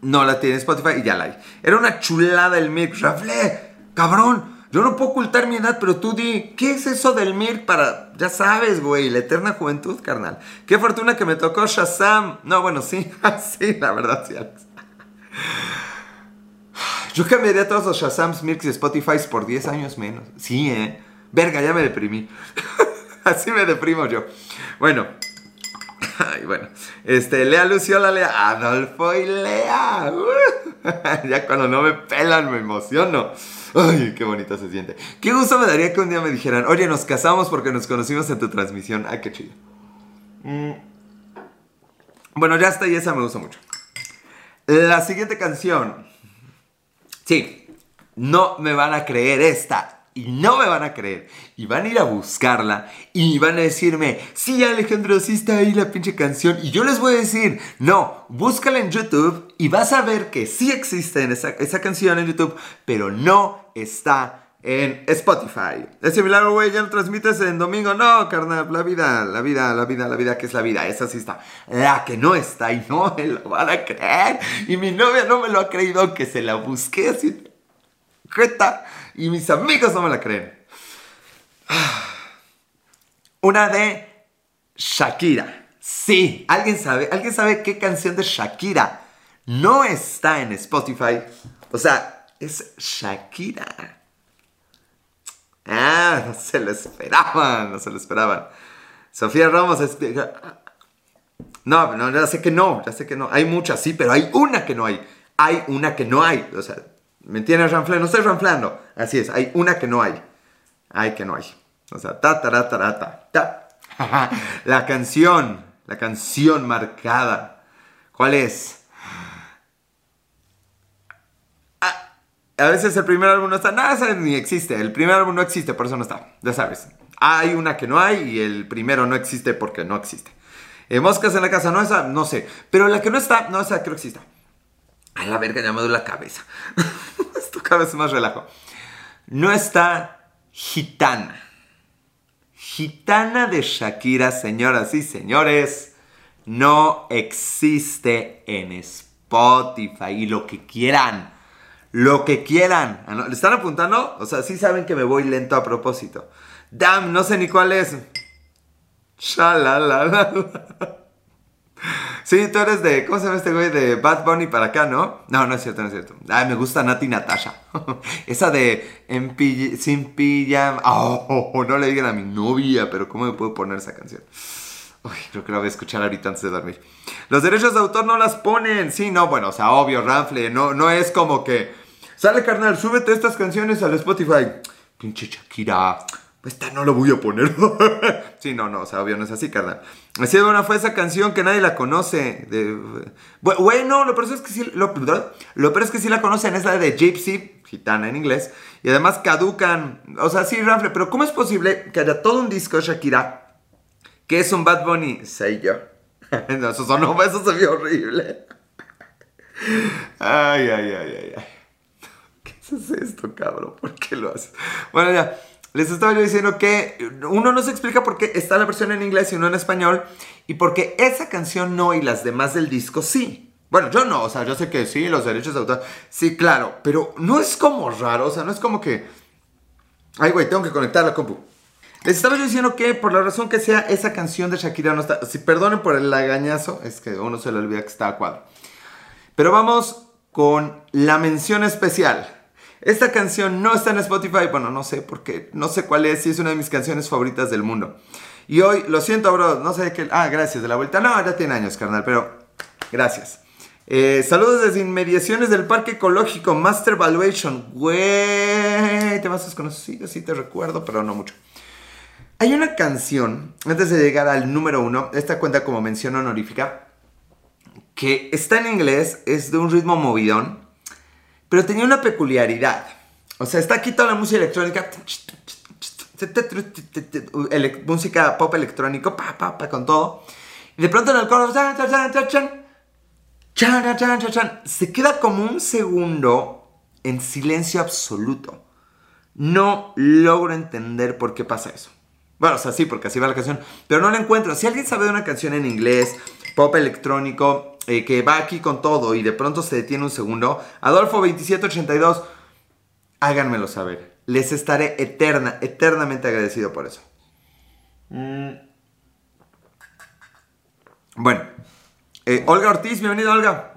no la tiene Spotify y ya la hay. Era una chulada el Mirk, Rafle, cabrón, yo no puedo ocultar mi edad, pero tú di, ¿qué es eso del Mirk para, ya sabes, güey, la eterna juventud, carnal? Qué fortuna que me tocó Shazam. No, bueno, sí, sí, la verdad, sí, Alex. Yo cambiaría todos los Shazams, Mirks y Spotify por 10 años menos. Sí, eh. Verga, ya me deprimí. Así me deprimo yo. Bueno. Bueno. Este, Lea Luciola, Lea Adolfo y Lea. ya cuando no me pelan me emociono. Ay, qué bonito se siente. Qué gusto me daría que un día me dijeran, oye, nos casamos porque nos conocimos en tu transmisión. Ay, qué chido. Mm. Bueno, ya está y esa me gusta mucho. La siguiente canción. Sí, no me van a creer esta. Y no me van a creer. Y van a ir a buscarla. Y van a decirme, sí, Alejandro, sí está ahí la pinche canción. Y yo les voy a decir, no, búscala en YouTube y vas a ver que sí existe esa, esa canción en YouTube, pero no está en Spotify. Ese milagro, güey, ya lo transmites en domingo. No, carnal, la vida, la vida, la vida, la vida, que es la vida. Esa sí está. La que no está y no me lo van a creer. Y mi novia no me lo ha creído que se la busqué así. Y mis amigos no me la creen. Una de Shakira. Sí, ¿alguien sabe? ¿Alguien sabe qué canción de Shakira no está en Spotify? O sea, es Shakira. Ah, no se lo esperaban, no se lo esperaban. Sofía Ramos No, no, ya sé que no, ya sé que no. Hay muchas, sí, pero hay una que no hay. Hay una que no hay. O sea, ¿me entiendes, Ranflando? No estoy ranflando. Así es, hay una que no hay. Hay que no hay. O sea, ta, ta, ta, ta, ta. La canción, la canción marcada. ¿Cuál es? A veces el primer álbum no está, nada, ni existe. El primer álbum no existe, por eso no está. Ya sabes. Hay una que no hay y el primero no existe porque no existe. Eh, moscas en la casa, no esa, no sé. Pero la que no está, no esa creo que exista. A la verga, ya me duele la cabeza. Esto cada vez más relajo. No está Gitana. Gitana de Shakira, señoras y señores. no existe en Spotify. Y lo que quieran, lo que quieran. Ah, ¿Le están apuntando? O sea, sí saben que me voy lento a propósito. Damn, no sé ni cuál es. Shalalala. Sí, tú eres de, ¿cómo se llama este güey? De Bad Bunny para acá, ¿no? No, no es cierto, no es cierto. Ay, me gusta Nati Natasha. Esa de en sin pijama. Oh, no le digan a mi novia, pero ¿cómo me puedo poner esa canción? Uy, creo que la voy a escuchar ahorita antes de dormir. Los derechos de autor no las ponen. Sí, no, bueno, o sea, obvio, Ranfle. No, no es como que. Sale, carnal, súbete estas canciones al Spotify. Pinche Shakira esta no lo voy a poner. sí, no, no, o sea, obvio no es así, carnal. Así de buena fue esa canción que nadie la conoce. Bueno, lo peor es que sí, lo, lo es que sí la conocen, es la de Gypsy, gitana en inglés. Y además caducan. O sea, sí, Rafle, pero ¿cómo es posible que haya todo un disco Shakira que es un Bad Bunny? Soy yo. no, eso sonó, eso se vio horrible. ay, ay, ay, ay, ay. ¿Qué es esto, cabrón? ¿Por qué lo haces? Bueno, ya. Les estaba yo diciendo que uno no se explica por qué está la versión en inglés y uno en español y porque esa canción no y las demás del disco sí. Bueno, yo no, o sea, yo sé que sí, los derechos de autor, sí, claro, pero no es como raro, o sea, no es como que... Ay, güey, tengo que conectar la compu. Les estaba yo diciendo que por la razón que sea, esa canción de Shakira no está... Si perdonen por el lagañazo, es que uno se le olvida que está a cuadro. Pero vamos con la mención especial. Esta canción no está en Spotify, bueno, no sé por qué, no sé cuál es, si es una de mis canciones favoritas del mundo. Y hoy, lo siento, bro, no sé qué... Ah, gracias, de la vuelta. No, ya tiene años, carnal, pero gracias. Eh, saludos desde inmediaciones del Parque Ecológico Master Valuation. Güey, te vas desconocido, sí te recuerdo, pero no mucho. Hay una canción, antes de llegar al número uno, esta cuenta como mención honorífica, que está en inglés, es de un ritmo movidón, pero tenía una peculiaridad. O sea, está aquí toda la música electrónica. música pop electrónico, pa, pa, pa, con todo. Y de pronto en el coro, se queda como un segundo en silencio absoluto. No logro entender por qué pasa eso. Bueno, o sea, sí, porque así va la canción, pero no la encuentro. Si alguien sabe de una canción en inglés, pop electrónico, eh, que va aquí con todo y de pronto se detiene un segundo, Adolfo 2782, háganmelo saber. Les estaré eterna, eternamente agradecido por eso. Mm. Bueno, eh, Olga Ortiz, bienvenida Olga.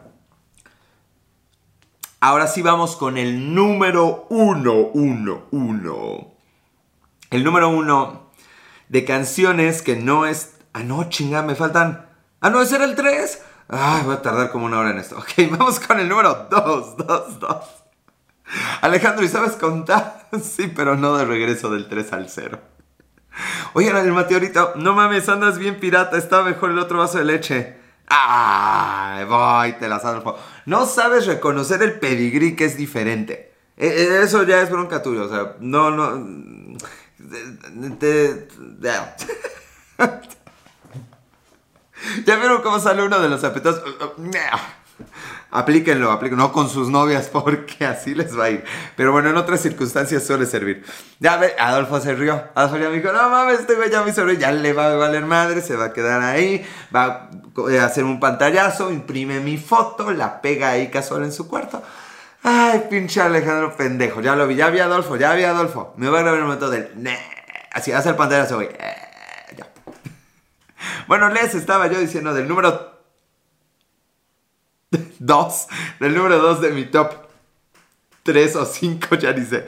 Ahora sí vamos con el número uno, uno, uno. El número uno de canciones que no es... Ah, no, chinga, me faltan... Ah, no, ese era el 3. Ay, voy a tardar como una hora en esto. Ok, vamos con el número 2, 2, 2. Alejandro, ¿y sabes contar? Sí, pero no de regreso del 3 al 0. Oye, el meteorito, no mames, andas bien pirata, está mejor el otro vaso de leche. ¡Ay, voy, te las Adolfo! No sabes reconocer el pedigrí que es diferente. E, e, eso ya es bronca tuya, o sea, no, no... Te, ¿Ya vieron cómo sale uno de los apetitos? Aplíquenlo, aplíquenlo, no con sus novias porque así les va a ir. Pero bueno, en otras circunstancias suele servir. Ya ve, Adolfo se rió. Adolfo ya me dijo, no mames, este güey ya me hizo ya le va a valer madre, se va a quedar ahí, va a hacer un pantallazo, imprime mi foto, la pega ahí casual en su cuarto. Ay, pinche Alejandro pendejo, ya lo vi, ya vi a Adolfo, ya vi a Adolfo. Me va a grabar el momento del... Así hace el pantallazo, güey. Bueno, les estaba yo diciendo del número 2, del número 2 de mi top 3 o 5, ya dice.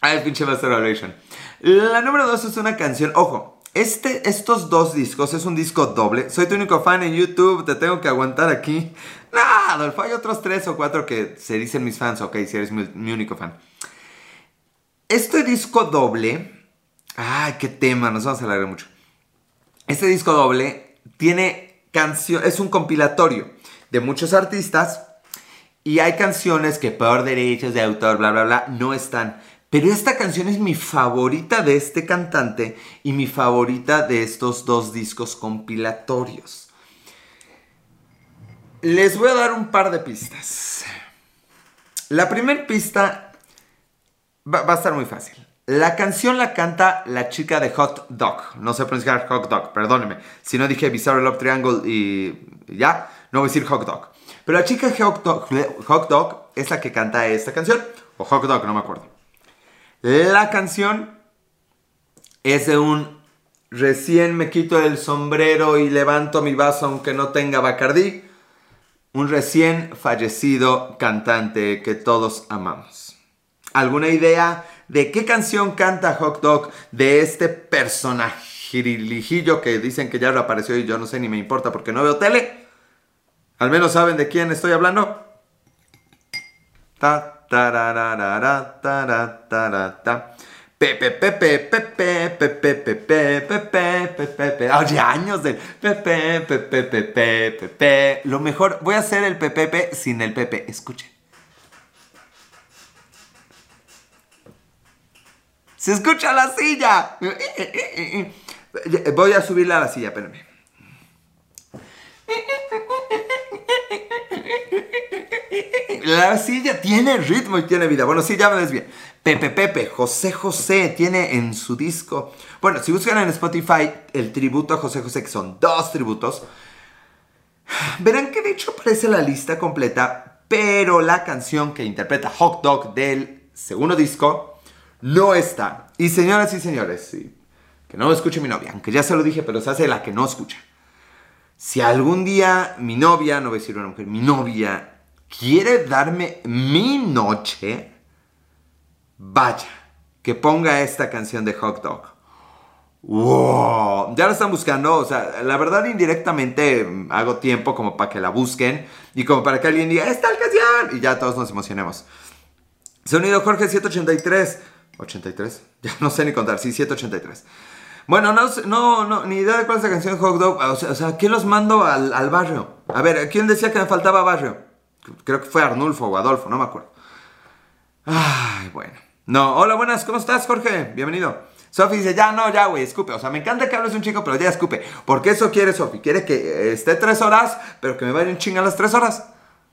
Ay, pinche Master Evaluation. La número 2 es una canción, ojo, este, estos dos discos es un disco doble. Soy tu único fan en YouTube, te tengo que aguantar aquí. No, Adolfo, hay otros 3 o 4 que se dicen mis fans, ok, si eres mi, mi único fan. Este disco doble, ay, qué tema, nos vamos a alargar mucho. Este disco doble tiene canción, es un compilatorio de muchos artistas y hay canciones que por derechos de autor, bla, bla, bla, no están. Pero esta canción es mi favorita de este cantante y mi favorita de estos dos discos compilatorios. Les voy a dar un par de pistas. La primera pista va, a estar muy fácil. La canción la canta la chica de Hot Dog. No sé pronunciar Hot Dog, perdóneme. Si no dije Bizarre Love Triangle y ya, no voy a decir Hot Dog. Pero la chica Hot Dog, Hot Dog es la que canta esta canción. O Hot Dog, no me acuerdo. La canción es de un recién me quito el sombrero y levanto mi vaso aunque no tenga Bacardí. Un recién fallecido cantante que todos amamos. ¿Alguna idea de qué canción canta Hot Dog de este personaje que dicen que ya reapareció y yo no sé ni me importa porque no veo tele? ¿Al menos saben de quién estoy hablando? Ta, tararara, tararara, tararara. Pepe, pepe, pepe, pepe, pepe, pepe, pepe, pepe. Oye, años del pepe, pepe, pepe, pepe. Lo mejor, voy a hacer el pepe sin el pepe. Escuchen. ¡Se escucha la silla! Voy a subirla a la silla, espérame. La silla tiene ritmo y tiene vida. Bueno, sí, ya me desvié. Pepe Pepe, José José, tiene en su disco. Bueno, si buscan en Spotify el tributo a José José, que son dos tributos, verán que de hecho aparece la lista completa, pero la canción que interpreta Hot Dog del segundo disco no está. Y señoras y señores, que no escuche mi novia, aunque ya se lo dije, pero se hace la que no escucha. Si algún día mi novia, no voy a decir una mujer, mi novia quiere darme mi noche, vaya, que ponga esta canción de Hot Dog. ¡Wow! Ya la están buscando, o sea, la verdad indirectamente mm, hago tiempo como para que la busquen y como para que alguien diga, ¡esta canción! Y ya todos nos emocionemos. Sonido Jorge 783. 83. Ya no sé ni contar, sí, 783. Bueno, no, no, no, ni idea de cuál es la canción Hot Dog. O sea, o sea ¿quién los mando al, al, barrio? A ver, ¿quién decía que me faltaba barrio? Creo que fue Arnulfo o Adolfo, no me acuerdo. Ay, bueno. No, hola, buenas, ¿cómo estás, Jorge? Bienvenido. Sofi dice, ya no, ya, güey, escupe. O sea, me encanta que hables un chico, pero ya escupe. Porque eso quiere Sofi. Quiere que esté tres horas, pero que me vaya un ching a las tres horas.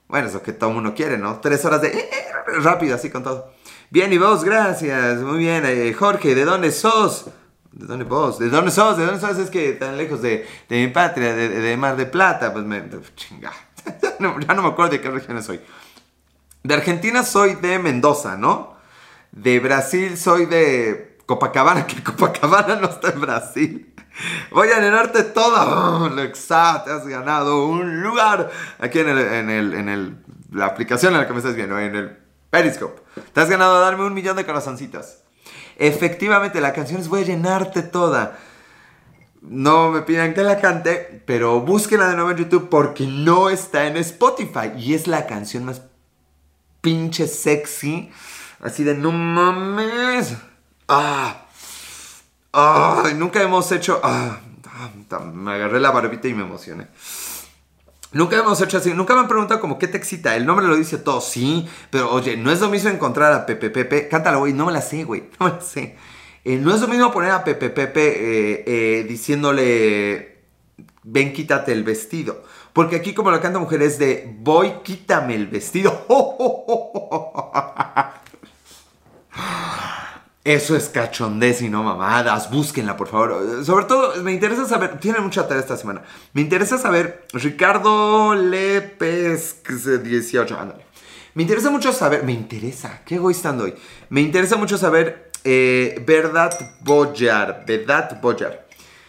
Bueno, eso que todo mundo quiere, ¿no? Tres horas de eh, eh, rápido, así con todo. Bien, y vos, gracias. Muy bien. Eh, Jorge, ¿de dónde sos? ¿De dónde vos? ¿De dónde sos? ¿De dónde sos? Es que tan lejos de, de mi patria, de, Mar de Plata. Pues me. Chinga. ya, no, me acuerdo de qué región soy. De Argentina soy de Mendoza, ¿no? De Brasil soy de Copacabana, que Copacabana no está en Brasil. Voy a llenarte toda. Te has ganado un lugar aquí en, el, en, el, en el, la aplicación en la que me estás viendo, en el Periscope. Te has ganado a darme un millón de corazoncitos. Efectivamente, la canción es Voy a llenarte toda. No me pidan que la cante, pero búsquenla de nuevo en YouTube porque no está en Spotify. Y es la canción más pinche sexy. Así de no mames. Ah. Ah. Nunca hemos hecho. Ah, ah, me agarré la barbita y me emocioné. Nunca hemos hecho así, nunca me han preguntado como qué te excita. El nombre lo dice todo, sí, pero oye, no es lo mismo encontrar a Pepe Pepe. Cántalo, güey, no me la sé, güey, no me la sé. Eh, no es lo mismo poner a Pepe Pepe eh, eh, diciéndole, ven, quítate el vestido. Porque aquí, como la canta mujer, es de, voy, quítame el vestido. Eso es cachondez y no mamadas. Búsquenla, por favor. Sobre todo, me interesa saber. Tiene mucha tarea esta semana. Me interesa saber. Ricardo Lepes 18. Ándale. Me interesa mucho saber. Me interesa. Qué egoísta hoy. Me interesa mucho saber. Eh, Verdad Boyar. Verdad Boyar.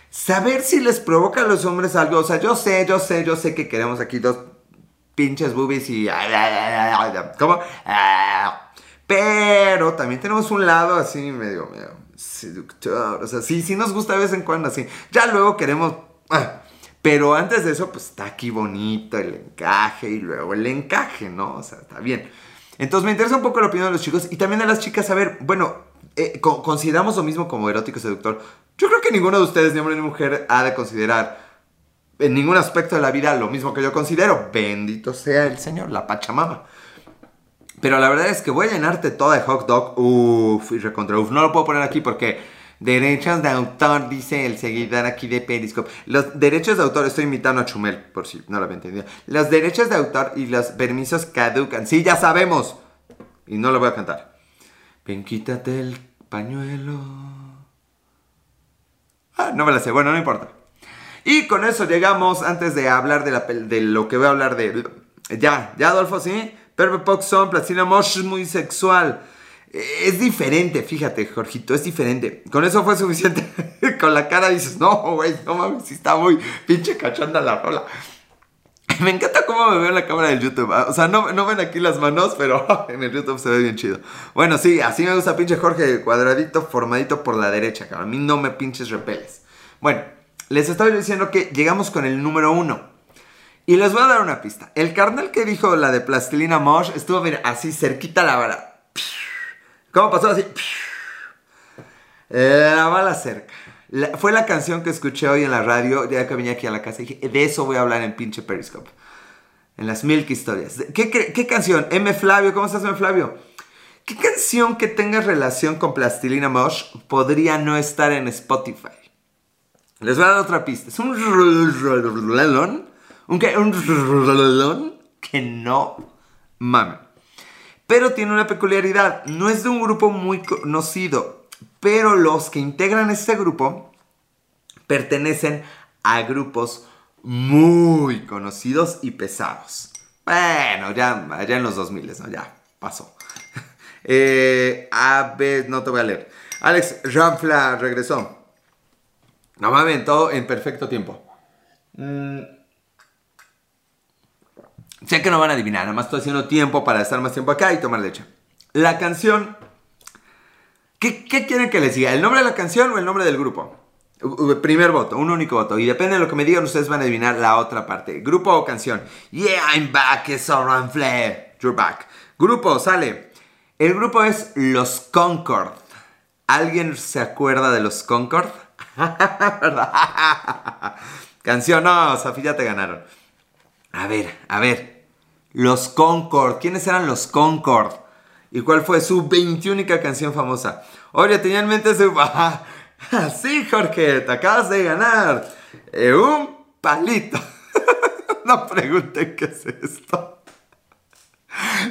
Saber si les provoca a los hombres algo. O sea, yo sé, yo sé, yo sé que queremos aquí dos pinches boobies y. ¿Cómo? Pero también tenemos un lado así medio, medio seductor. O sea, sí, sí nos gusta de vez en cuando así. Ya luego queremos... Ah, pero antes de eso, pues está aquí bonito el encaje y luego el encaje, ¿no? O sea, está bien. Entonces me interesa un poco la opinión de los chicos y también de las chicas. A ver, bueno, eh, ¿consideramos lo mismo como erótico seductor? Yo creo que ninguno de ustedes, ni hombre ni mujer, ha de considerar en ningún aspecto de la vida lo mismo que yo considero. Bendito sea el Señor, la Pachamama. Pero la verdad es que voy a llenarte toda de hot dog. Uff, y recontra uff. No lo puedo poner aquí porque derechos de autor, dice el seguidor aquí de Periscope. Los derechos de autor, estoy imitando a Chumel, por si no lo había entendido. Los derechos de autor y los permisos caducan. Sí, ya sabemos. Y no lo voy a cantar. Ven, quítate el pañuelo. Ah, no me la sé. Bueno, no importa. Y con eso llegamos, antes de hablar de, la, de lo que voy a hablar de... Ya, ya Adolfo, ¿sí? Pop Son, Plastina Mosh es muy sexual. Es diferente, fíjate, Jorgito, es diferente. Con eso fue suficiente. Con la cara dices, no, güey, no mames, si está muy pinche cachonda la rola. Me encanta cómo me veo en la cámara del YouTube. O sea, no, no ven aquí las manos, pero en el YouTube se ve bien chido. Bueno, sí, así me gusta pinche Jorge, cuadradito, formadito por la derecha, cabrón. A mí no me pinches repeles. Bueno, les estaba diciendo que llegamos con el número uno. Y les voy a dar una pista. El carnal que dijo la de Plastilina Mosh estuvo, mira, así cerquita la vara. ¿Cómo pasó así? La bala cerca. Fue la canción que escuché hoy en la radio, ya que venía aquí a la casa. Y dije, de eso voy a hablar en pinche Periscope. En las Milk Historias. ¿Qué, qué canción? M. Flavio, ¿cómo estás, M. Flavio? ¿Qué canción que tenga relación con Plastilina Mosh podría no estar en Spotify? Les voy a dar otra pista. Es un rolón. ¿Un que no mame. Pero tiene una peculiaridad. No es de un grupo muy conocido. Pero los que integran este grupo pertenecen a grupos muy conocidos y pesados. Bueno, ya, ya en los 2000, ¿no? Ya, pasó. eh, a ver, no te voy a leer. Alex Ramfla regresó. No mames, todo en perfecto tiempo. Mm. Sé que no van a adivinar, nada más estoy haciendo tiempo para estar más tiempo acá y tomar leche. La canción. ¿Qué, quieren que les diga? ¿El nombre de la canción o el nombre del grupo? Primer voto, un único voto. Y depende de lo que me digan, ustedes van a adivinar la otra parte. Grupo o canción. Yeah, I'm back, it's run Flair. You're back. Grupo, sale. El grupo es Los Concord. ¿Alguien se acuerda de Los Concord? Canción, no, Safi, ya te ganaron. A ver, a ver. Los Concord. ¿Quiénes eran los Concord? ¿Y cuál fue su 21 canción famosa? Oye, tenía en mente su... sí, Jorge, te acabas de ganar. Eh, un palito. no pregunten qué es esto.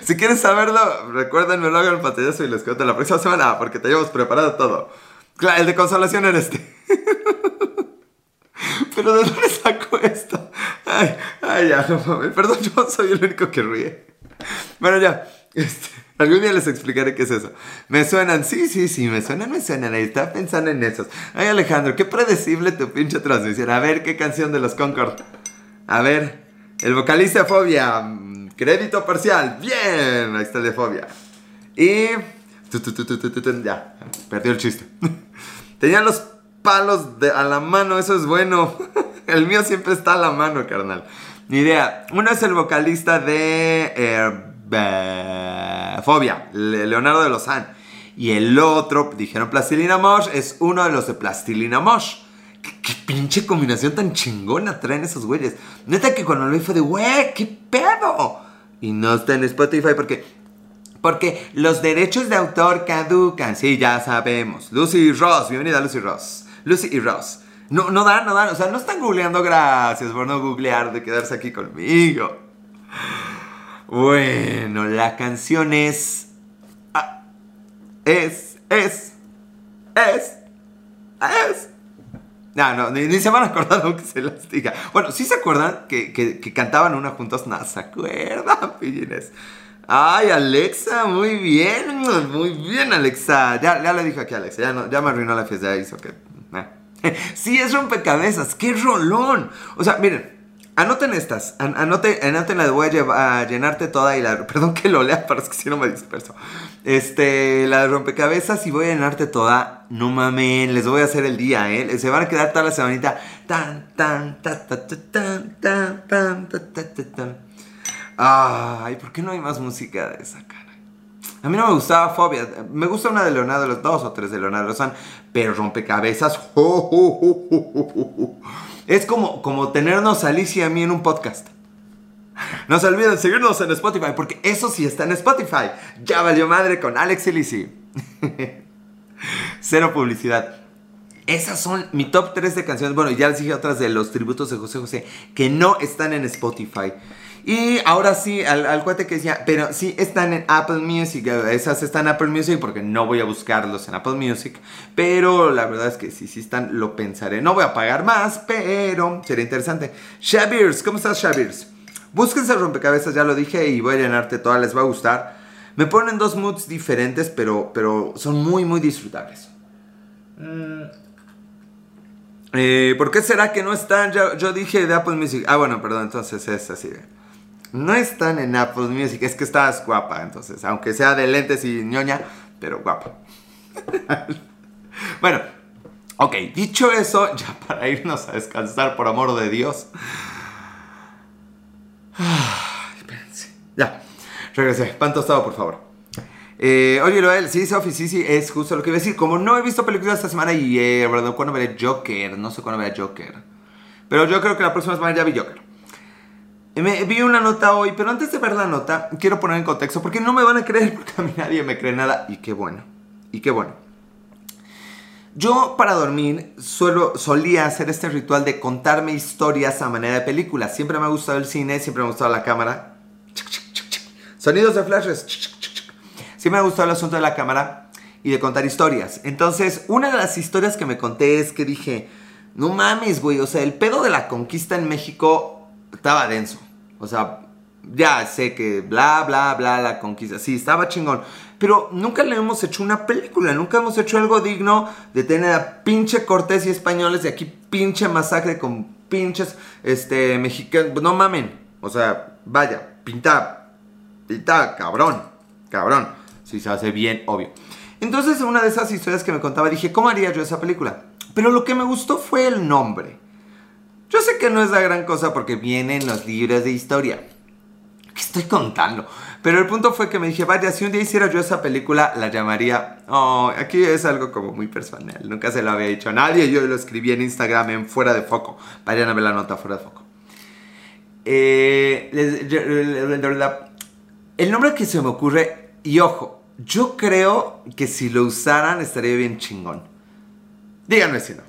Si quieres saberlo, recuérdenme luego el pantallazo y les cuento la próxima semana porque te llevamos preparado todo. Claro, el de consolación era este. Pero ¿de dónde saco esto? Ay, ay, ya, no mames. Perdón, yo soy el único que ríe. Bueno, ya. Este, algún día les explicaré qué es eso. Me suenan, sí, sí, sí, me suenan, me suenan. Ahí está pensando en esos. Ay, Alejandro, qué predecible tu pinche transmisión. A ver, ¿qué canción de los Concord? A ver, el vocalista Fobia. Mm, crédito parcial. Bien, ahí está el de Fobia. Y ya, perdió el chiste. Tenía los palos a la mano, eso es bueno. el mío siempre está a la mano, carnal. Ni idea. Uno es el vocalista de eh, Fobia, Leonardo de Lozán. Y el otro, dijeron Plastilina Mosh, es uno de los de Plastilina Mosh. ¿Qué, pinche combinación tan chingona traen esos güeyes. Neta que cuando lo fue de, güey, ¿qué pedo? Y no está en Spotify porque porque los derechos de autor caducan, sí, ya sabemos. Lucy Ross, bienvenida Lucy Ross. Lucy y Ross. No, no dan, no dan. O sea, no están googleando, gracias por no googlear, de quedarse aquí conmigo. Bueno, la canción es. Es, es, es, es. No, no, ni, se van a acordar aunque se las diga. Bueno, sí se acuerdan que, que, cantaban una juntos. No, se acuerdan, pillines. Ay, Alexa, muy bien, muy bien, Alexa. Ya, ya le dije aquí a Alexa, ya, ya me arruinó la fiesta, ya hizo que... Eh. Sí, es rompecabezas, qué rolón. O sea, miren, Anoten estas, an anoten, anoten la voy a, llenarte toda y la... Perdón que lo lea, pero es que si no me disperso. Este, la de rompecabezas y voy a llenarte toda. No mamen, les voy a hacer el día, ¿eh? Se van a quedar toda la semanita. Tan, tan, ta, ta, ta, tan, tan, tan, tan. Ay, ¿por qué no hay más música de esa cara? A mí no me gustaba Fobia. Me gusta una de Leonardo, los dos o tres de Leonardo Lozán. Pero rompecabezas. ¡Oh, oh, oh, es como, como tenernos a Alicia y a mí en un podcast. No se olviden seguirnos en Spotify, porque eso sí está en Spotify. Ya valió madre con Alex y Lizzy. Cero publicidad. Esas son mi top 3 de canciones. Bueno, ya les dije otras de los tributos de José José que no están en Spotify. Y ahora sí, al, al cuate que decía, pero sí están en Apple Music, esas están en Apple Music porque no voy a buscarlos en Apple Music, pero la verdad es que sí, sí están, lo pensaré. No voy a pagar más, pero sería interesante. Shabirs, ¿cómo estás Shabirs? Búsquense rompecabezas, ya lo dije, y voy a llenarte todas, les va a gustar. Me ponen dos moods diferentes, pero, pero son muy, muy disfrutables. Mm. Eh, ¿Por qué será que no están? Yo, yo, dije de Apple Music. Ah, bueno, perdón, entonces es así. No están en Apple Music, es que estás guapa, entonces, aunque sea de lentes y ñoña, pero guapa. bueno, ok, dicho eso, ya para irnos a descansar, por amor de Dios. espérense. Ya, regresé. Pan tostado, por favor. Eh, oye, Loel, sí, Sophie, sí, sí, es justo lo que iba a decir. Como no he visto películas esta semana y eh, cuándo veré Joker, no sé cuándo veré Joker. Pero yo creo que la próxima semana ya vi Joker. Vi una nota hoy, pero antes de ver la nota, quiero poner en contexto, porque no me van a creer, porque a mí nadie me cree nada. Y qué bueno, y qué bueno. Yo para dormir suelo, solía hacer este ritual de contarme historias a manera de películas. Siempre me ha gustado el cine, siempre me ha gustado la cámara. Sonidos de flashes. Siempre me ha gustado el asunto de la cámara y de contar historias. Entonces, una de las historias que me conté es que dije, no mames, güey, o sea, el pedo de la conquista en México estaba denso. O sea, ya sé que bla, bla, bla, la conquista. Sí, estaba chingón. Pero nunca le hemos hecho una película, nunca hemos hecho algo digno de tener a pinche Cortés y españoles de aquí pinche masacre con pinches este, mexicanos. No mamen. O sea, vaya, pinta, pinta, cabrón, cabrón. Si se hace bien, obvio. Entonces, una de esas historias que me contaba, dije, ¿cómo haría yo esa película? Pero lo que me gustó fue el nombre. Yo sé que no es la gran cosa porque vienen los libros de historia. ¿Qué estoy contando? Pero el punto fue que me dije, vaya, si un día hiciera yo esa película, la llamaría... Oh, aquí es algo como muy personal. Nunca se lo había dicho a nadie. Yo lo escribí en Instagram en Fuera de Foco. Vayan a ver la nota Fuera de Foco. Eh, el nombre que se me ocurre, y ojo, yo creo que si lo usaran estaría bien chingón. Díganme si no.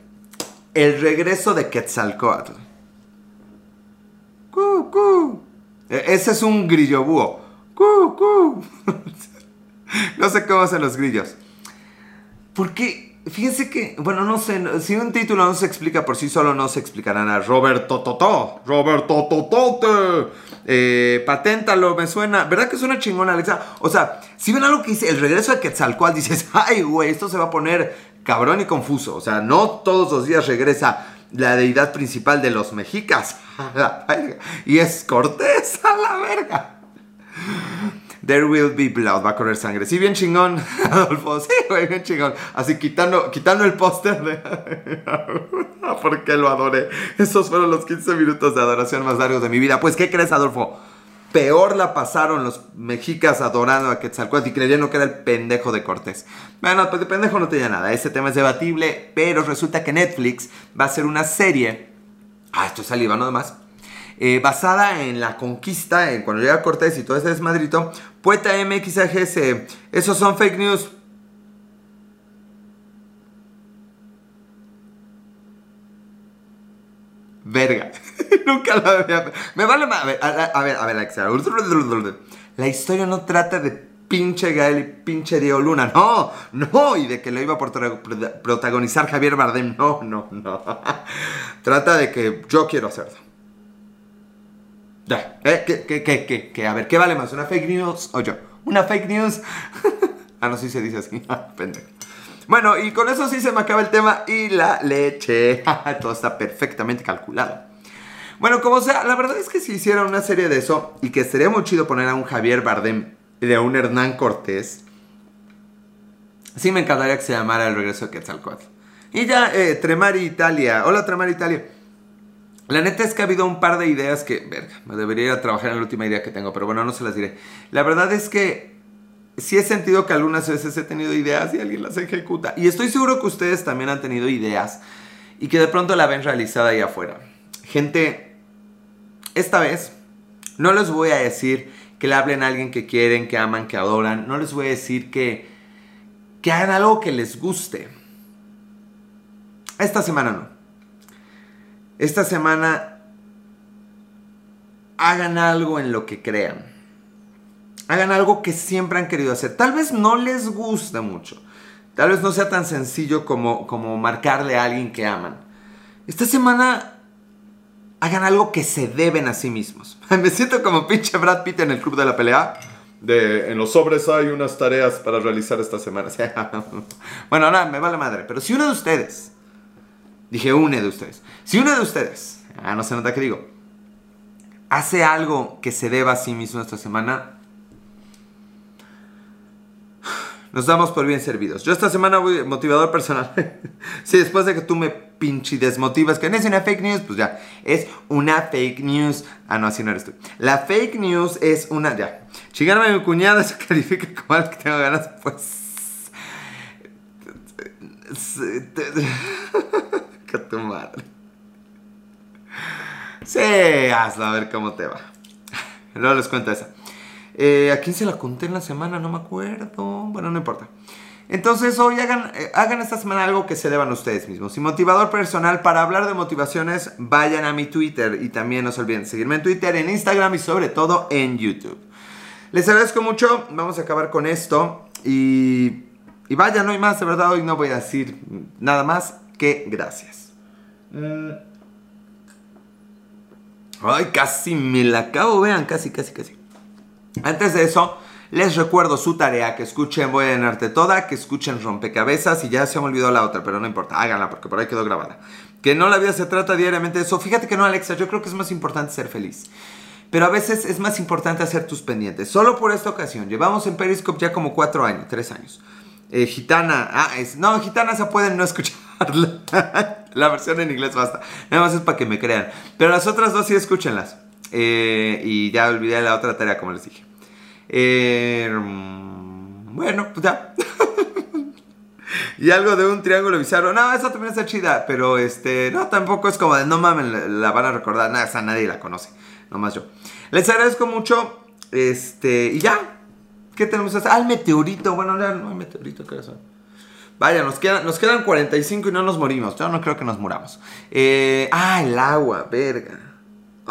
El regreso de Quetzalcoatl. ¡Cu, cu! E, ese es un grillo búho. ¡Cu, cu! no sé cómo hacen los grillos. Porque, fíjense que, bueno, no sé, si un título no se explica por sí solo, no se explicarán a Roberto Totó. Roberto Totote. Eh, paténtalo, me suena. ¿Verdad que suena chingón, Alexa? O sea, si ven algo que dice el regreso de Quetzalcoatl, dices, ay, güey, esto se va a poner cabrón y confuso. O sea, no todos los días regresa la deidad principal de los mexicas. y es Cortés a la verga. There will be blood, va a correr sangre. Sí, bien chingón, Adolfo. Sí, güey, bien chingón. Así quitando, quitando el póster de. ¿Por lo adoré? Esos fueron los 15 minutos de adoración más largos de mi vida. Pues, ¿qué crees, Adolfo? Peor la pasaron los mexicas adorando a Quetzalcóatl y creyendo que era el pendejo de Cortés. Bueno, pues de pendejo no tenía nada. Ese tema es debatible, pero resulta que Netflix va a hacer una serie. Ah, esto es saliva, no demás. Eh, basada en la conquista, en cuando llega Cortés y todo ese desmadrito. Poeta MXAGS, esos son fake news. Verga. Nunca lo había... Me vale más... A ver, a, ver, a ver, Alexa. La historia no trata de pinche Gael y pinche Diego Luna. No, no. Y de que lo iba a protagonizar Javier Bardem. No, no, no. trata de que yo quiero hacerlo. Ya. ¿Eh? ¿Qué, qué, qué, qué, A ver, ¿qué vale más? ¿Una fake news o yo? ¿Una fake news? ah, no, sí se dice así. Pendejo. Bueno, y con eso sí se me acaba el tema y la leche. Todo está perfectamente calculado. Bueno, como sea, la verdad es que si hiciera una serie de eso y que sería muy chido poner a un Javier Bardem de un Hernán Cortés, sí me encantaría que se llamara El regreso de Quetzalcoatl. Y ya, eh, Tremari Italia. Hola, Tremari Italia. La neta es que ha habido un par de ideas que, verga, me debería ir a trabajar en la última idea que tengo, pero bueno, no se las diré. La verdad es que sí he sentido que algunas veces he tenido ideas y alguien las ejecuta. Y estoy seguro que ustedes también han tenido ideas y que de pronto la ven realizada ahí afuera. Gente, esta vez no les voy a decir que le hablen a alguien que quieren, que aman, que adoran. No les voy a decir que, que hagan algo que les guste. Esta semana no. Esta semana hagan algo en lo que crean. Hagan algo que siempre han querido hacer. Tal vez no les guste mucho. Tal vez no sea tan sencillo como, como marcarle a alguien que aman. Esta semana hagan algo que se deben a sí mismos. Me siento como pinche Brad Pitt en el club de la pelea. De, en los sobres hay unas tareas para realizar esta semana. bueno, ahora me vale madre. Pero si uno de ustedes, dije uno de ustedes, si uno de ustedes, ah, no se nota que digo, hace algo que se deba a sí mismo esta semana, nos damos por bien servidos. Yo esta semana voy motivador personal. sí, después de que tú me pinche desmotivas que no es una fake news, pues ya, es una fake news. Ah, no, así no eres tú. La fake news es una, ya. Chingarme a mi cuñada se califica como algo que tengo ganas, pues... que tu madre. Sí, hazlo a ver cómo te va. Luego les cuento esa. Eh, ¿A quién se la conté en la semana? No me acuerdo. Bueno, no importa. Entonces hoy hagan, eh, hagan esta semana algo que se deban ustedes mismos. Y motivador personal, para hablar de motivaciones, vayan a mi Twitter. Y también no se olviden seguirme en Twitter, en Instagram y sobre todo en YouTube. Les agradezco mucho. Vamos a acabar con esto. Y, y vaya, no hay más. De verdad, hoy no voy a decir nada más que gracias. Mm. Ay, casi me la acabo. Vean, casi, casi, casi. Antes de eso, les recuerdo su tarea, que escuchen Voy a llenarte toda, que escuchen Rompecabezas y ya se me olvidó la otra, pero no importa, háganla porque por ahí quedó grabada. Que no la vida se trata diariamente de eso. Fíjate que no, Alexa, yo creo que es más importante ser feliz. Pero a veces es más importante hacer tus pendientes. Solo por esta ocasión. Llevamos en Periscope ya como cuatro años, tres años. Eh, gitana, ah, no, Gitana se pueden no escucharla. la versión en inglés basta. Nada más es para que me crean. Pero las otras dos sí escúchenlas. Eh, y ya olvidé la otra tarea, como les dije. Eh, bueno, pues ya. y algo de un triángulo bizarro. No, esa también está chida, pero este, no, tampoco es como de no mames, la, van a recordar. Nada, esa nadie la conoce, nomás yo. Les agradezco mucho. Este, y ya. ¿Qué tenemos? Ah, el meteorito. Bueno, no hay meteorito. Vaya, nos quedan, nos quedan 45 y no nos morimos. Yo no creo que nos muramos. Eh, ah, el agua, verga.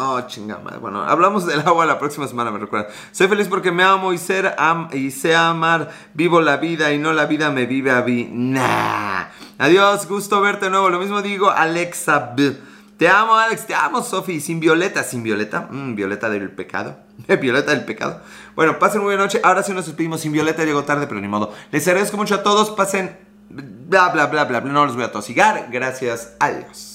Oh, chingada Bueno, hablamos del agua la próxima semana, me recuerda. Soy feliz porque me amo y, ser y sé amar. Vivo la vida y no la vida me vive a mí. Nah. Adiós, gusto verte de nuevo. Lo mismo digo, Alexa Te amo, Alex. Te amo, Sofi. Sin Violeta. ¿Sin Violeta? Mm, Violeta del pecado. Violeta del pecado. Bueno, pasen muy buena noche. Ahora sí nos despedimos. Sin Violeta llegó tarde, pero ni modo. Les agradezco mucho a todos. Pasen bla, bla, bla, bla. No los voy a tosigar. Gracias. Adiós.